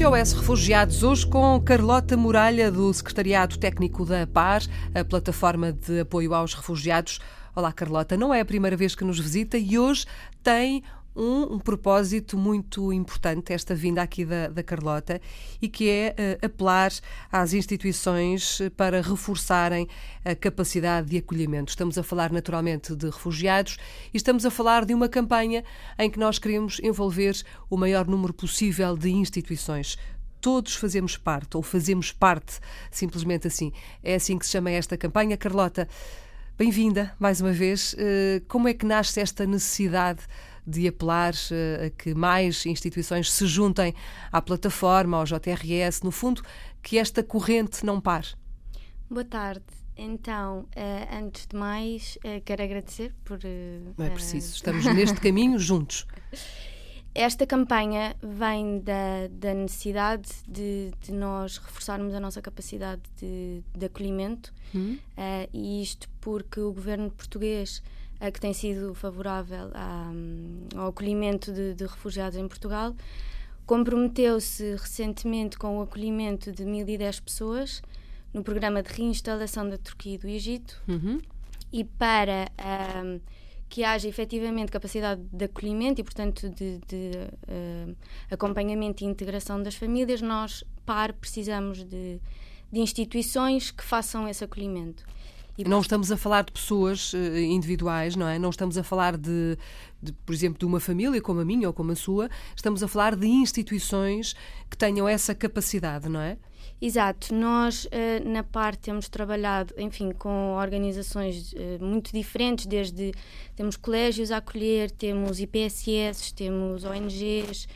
SOS Refugiados, hoje com Carlota Muralha, do Secretariado Técnico da PAR, a plataforma de apoio aos refugiados. Olá, Carlota, não é a primeira vez que nos visita e hoje tem um, um, propósito muito importante, esta vinda aqui da, da Carlota, e que é uh, apelar às instituições para reforçarem a capacidade de acolhimento. Estamos a falar naturalmente de refugiados e estamos a falar de uma campanha em que nós queremos envolver o maior número possível de instituições todos fazemos parte, ou fazemos parte, simplesmente assim. É assim que se chama esta campanha. Carlota, bem-vinda mais uma vez. Eh, como é que nasce esta necessidade de apelar uh, a que mais instituições se juntem à plataforma, ao JRS, no fundo, que esta corrente não pare. Boa tarde. Então, uh, antes de mais, uh, quero agradecer por. não é preciso, estamos neste caminho juntos. Esta campanha vem da, da necessidade de, de, nós reforçarmos a nossa capacidade de, de acolhimento, hum. e isto porque o governo português que tem sido favorável ao acolhimento de, de refugiados em Portugal, comprometeu-se recentemente com o acolhimento de 1.010 pessoas no programa de reinstalação da Turquia e do Egito uhum. e para um, que haja efetivamente capacidade de acolhimento e, portanto, de, de uh, acompanhamento e integração das famílias, nós, PAR, precisamos de, de instituições que façam esse acolhimento. Não estamos a falar de pessoas eh, individuais, não é? Não estamos a falar de, de, por exemplo, de uma família como a minha ou como a sua. Estamos a falar de instituições que tenham essa capacidade, não é? Exato. Nós, eh, na parte, temos trabalhado, enfim, com organizações eh, muito diferentes, desde temos colégios a acolher, temos IPSS, temos ONGs,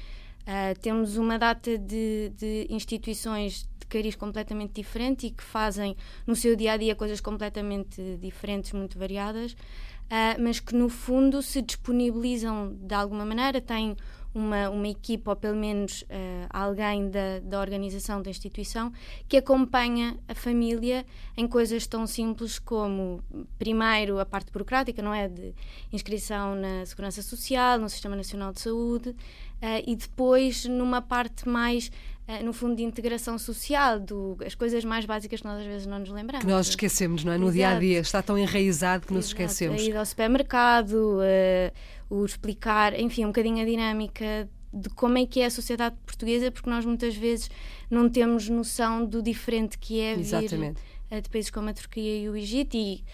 temos uma data de, de instituições cariz completamente diferente e que fazem no seu dia a dia coisas completamente diferentes, muito variadas, uh, mas que no fundo se disponibilizam de alguma maneira, têm uma, uma equipa ou pelo menos uh, alguém da, da organização, da instituição, que acompanha a família em coisas tão simples como, primeiro, a parte burocrática, não é? De inscrição na Segurança Social, no Sistema Nacional de Saúde, uh, e depois numa parte mais no fundo, de integração social, do, as coisas mais básicas que nós às vezes não nos lembramos. Que nós esquecemos, não é? No Exato. dia a dia, está tão enraizado que Exato. nos esquecemos. A ir ao supermercado, uh, o explicar, enfim, um bocadinho a dinâmica de como é que é a sociedade portuguesa, porque nós muitas vezes não temos noção do diferente que é Exatamente. vir uh, de países como a Turquia e o Egito, e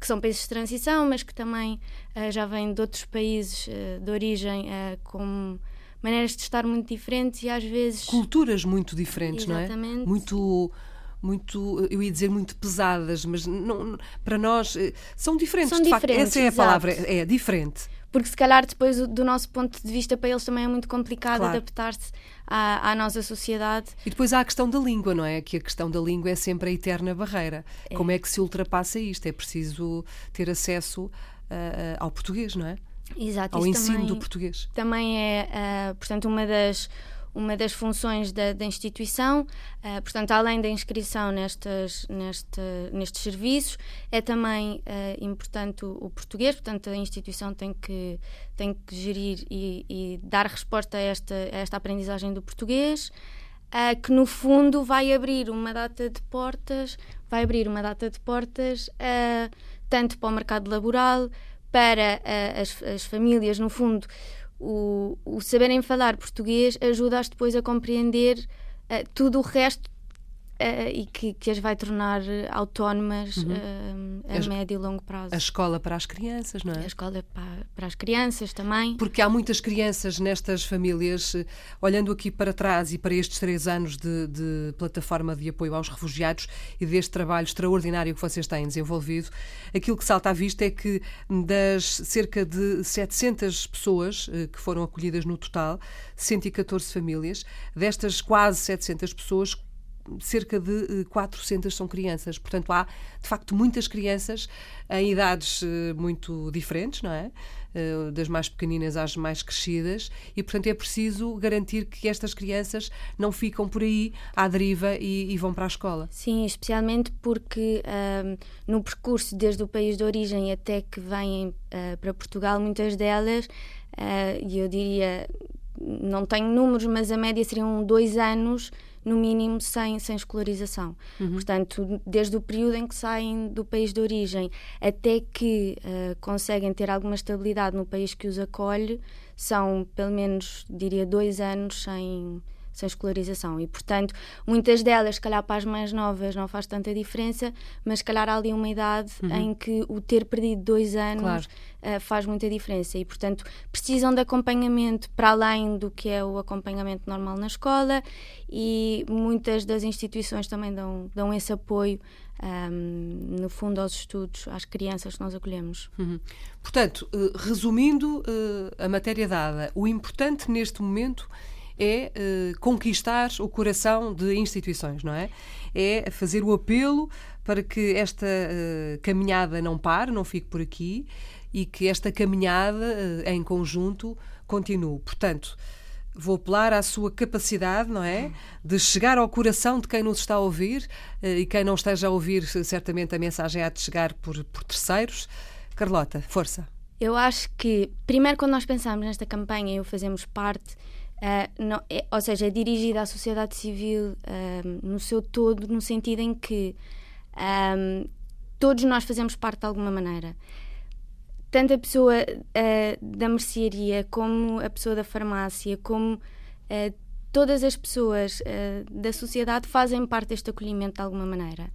que são países de transição, mas que também uh, já vêm de outros países uh, de origem com maneiras de estar muito diferentes e às vezes culturas muito diferentes, Exatamente. não é? Muito muito, eu ia dizer muito pesadas, mas não, para nós são diferentes, são de diferentes, facto. Essa é a exato. palavra, é diferente porque se calhar depois do nosso ponto de vista para eles também é muito complicado claro. adaptar-se à, à, nossa sociedade. E depois há a questão da língua, não é? Que a questão da língua é sempre a eterna barreira. É. Como é que se ultrapassa isto? É preciso ter acesso uh, ao português, não é? Exato. Ao ensino também, do português. Também é, uh, portanto, uma das uma das funções da, da instituição, uh, portanto, além da inscrição nestas, neste, nestes serviços, é também uh, importante o, o, português, portanto, a instituição tem que, tem que gerir e, e dar resposta a esta, a esta aprendizagem do português. Uh, que no fundo vai abrir uma data de portas, vai abrir uma data de portas tanto para o mercado laboral, para as, as famílias, no fundo, o, o saberem falar português ajuda-as depois a compreender uh, tudo o resto Uh, e que, que, as vai tornar autónomas uhum. uh, a, a médio e longo prazo. A escola para as crianças, não é? A escola para, para, as crianças também. Porque há muitas crianças nestas famílias, olhando aqui para trás e para estes três anos de, de plataforma de apoio aos refugiados e deste trabalho extraordinário que vocês têm desenvolvido, aquilo que salta à vista é que das cerca de 700 pessoas que foram acolhidas no total, 114 famílias, destas quase 700 pessoas, cerca de 400 eh, são crianças. Portanto, há de facto muitas crianças em idades eh, muito diferentes, não é? Eh, das mais pequeninas às mais crescidas, e portanto é preciso garantir que estas crianças não ficam por aí à deriva e, e vão para a escola. Sim, especialmente porque um, no percurso desde o país de origem até que vêm uh, para Portugal, muitas delas, e uh, eu diria não tenho números, mas a média seriam dois anos no mínimo sem, sem escolarização. Uhum. Portanto, desde o período em que saem do país de origem até que uh, conseguem ter alguma estabilidade no país que os acolhe, são pelo menos, diria, dois anos sem sem escolarização. E, portanto, muitas delas, se calhar para as mais novas, não faz tanta diferença, mas se calhar há ali uma idade uhum. em que o ter perdido dois anos claro. uh, faz muita diferença. E, portanto, precisam de acompanhamento para além do que é o acompanhamento normal na escola e muitas das instituições também dão, dão esse apoio. Um, ehm, no fundo, aos estudos, às crianças que nós acolhemos. Uhum. Portanto, uh, resumindo uh, a matéria dada, o importante neste momento é uh, conquistar o coração de instituições, não é? É fazer o apelo para que esta uh, caminhada não pare, não fique por aqui e que esta caminhada uh, em conjunto continue. Portanto, vou apelar à sua capacidade, não é? De chegar ao coração de quem nos está a ouvir e quem não esteja a ouvir, certamente a mensagem há de chegar por, por terceiros. Carlota, força. Eu acho que, primeiro, quando nós pensamos nesta campanha e o fazemos parte, Uh, não, é, ou seja, é dirigida à sociedade civil uh, no seu todo, no sentido em que um, todos nós fazemos parte de alguma maneira. Tanto a pessoa uh, da mercearia, como a pessoa da farmácia, como todas as pessoas da sociedade fazem parte deste acolhimento de alguma maneira.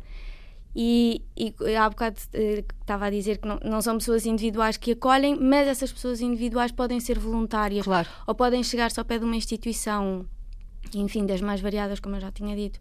E, e há bocado uh, estava a dizer que não, não, são pessoas individuais que acolhem, mas essas pessoas individuais podem ser voluntárias claro. ou podem chegar-se ao pé de uma instituição, enfim, das mais variadas, como eu já tinha dito.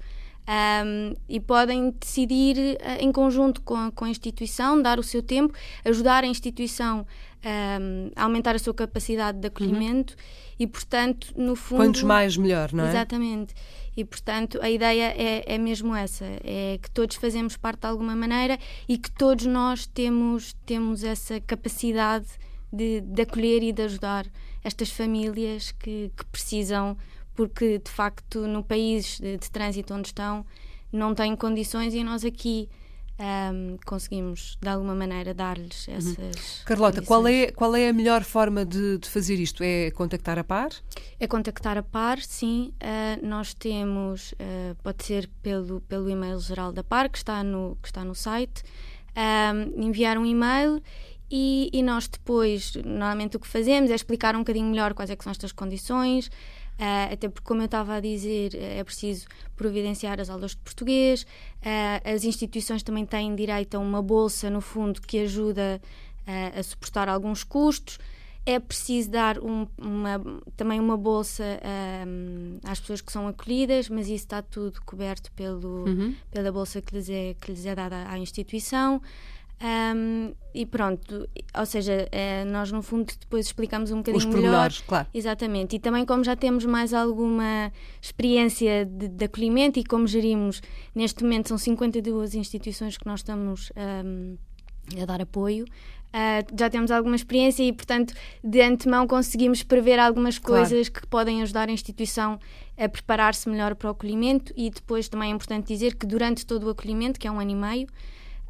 Um, e podem decidir uh, em conjunto com a, com a, instituição, dar o seu tempo, ajudar a instituição um, a aumentar a sua capacidade de acolhimento uhum. e, portanto, no fundo. Quantos mais, melhor, não é? Exatamente. E, portanto, a ideia é, é mesmo essa: é que todos fazemos parte de alguma maneira e que todos nós temos, temos essa capacidade de, de acolher e de ajudar estas famílias que, que precisam, porque de facto no país de, de trânsito onde estão não têm condições e nós aqui um, conseguimos de alguma maneira dar-lhes uhum. essas. Uhum. Carlota, qual é, qual é a melhor forma de, de, fazer isto? É contactar a par? É contactar a par, sim. Uh, nós temos, uh, pode ser pelo, pelo e-mail geral da par, que está no, que está no site, um, enviar um e-mail. E, e nós depois, normalmente o que fazemos é explicar um bocadinho melhor quais é são estas condições, Uh, até porque, como eu estava a dizer, é preciso providenciar as aulas de português, uh, as instituições também têm direito a uma bolsa, no fundo, que ajuda uh, a suportar alguns custos. É preciso dar um, uma, também uma bolsa às pessoas que são acolhidas, mas isso está tudo coberto pelo, uhum. pela bolsa que lhes, é, que lhes é dada à instituição. Um, e pronto, ou seja, é, nós no fundo depois explicamos um bocadinho Os melhor. claro. Exatamente. E também como já temos mais alguma experiência de, de acolhimento e como gerimos, neste momento são 52 instituições que nós estamos um, a dar apoio. Uh, já temos alguma experiência e, portanto, de antemão conseguimos prever algumas coisas claro. que podem ajudar a instituição a preparar-se melhor para o acolhimento e depois também é importante dizer que durante todo o acolhimento, que é um ano e meio,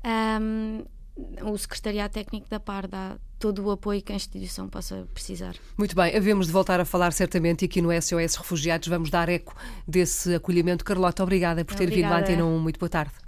um, o Secretariado Técnico da PAR dá todo o apoio que a instituição possa precisar. Muito bem, havemos de voltar a falar certamente e aqui no SOS Refugiados vamos dar eco desse acolhimento. Carlota, obrigada por ter obrigada. vindo à Antena 1. Muito boa tarde.